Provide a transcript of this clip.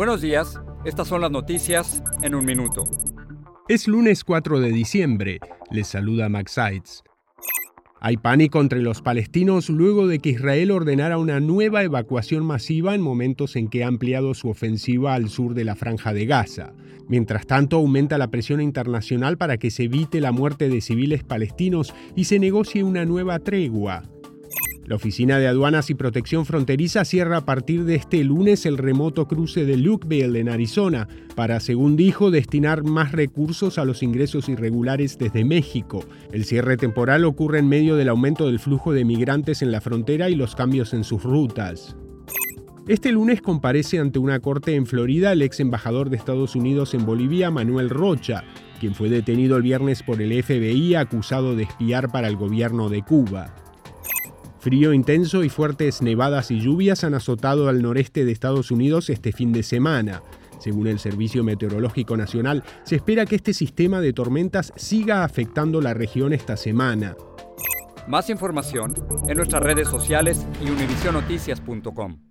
Buenos días, estas son las noticias en un minuto. Es lunes 4 de diciembre, les saluda Max Seitz. Hay pánico entre los palestinos luego de que Israel ordenara una nueva evacuación masiva en momentos en que ha ampliado su ofensiva al sur de la franja de Gaza. Mientras tanto, aumenta la presión internacional para que se evite la muerte de civiles palestinos y se negocie una nueva tregua. La Oficina de Aduanas y Protección Fronteriza cierra a partir de este lunes el remoto cruce de Lukeville en Arizona para, según dijo, destinar más recursos a los ingresos irregulares desde México. El cierre temporal ocurre en medio del aumento del flujo de migrantes en la frontera y los cambios en sus rutas. Este lunes comparece ante una corte en Florida el ex embajador de Estados Unidos en Bolivia, Manuel Rocha, quien fue detenido el viernes por el FBI acusado de espiar para el gobierno de Cuba. Frío intenso y fuertes nevadas y lluvias han azotado al noreste de Estados Unidos este fin de semana. Según el Servicio Meteorológico Nacional, se espera que este sistema de tormentas siga afectando la región esta semana. Más información en nuestras redes sociales y univisionoticias.com.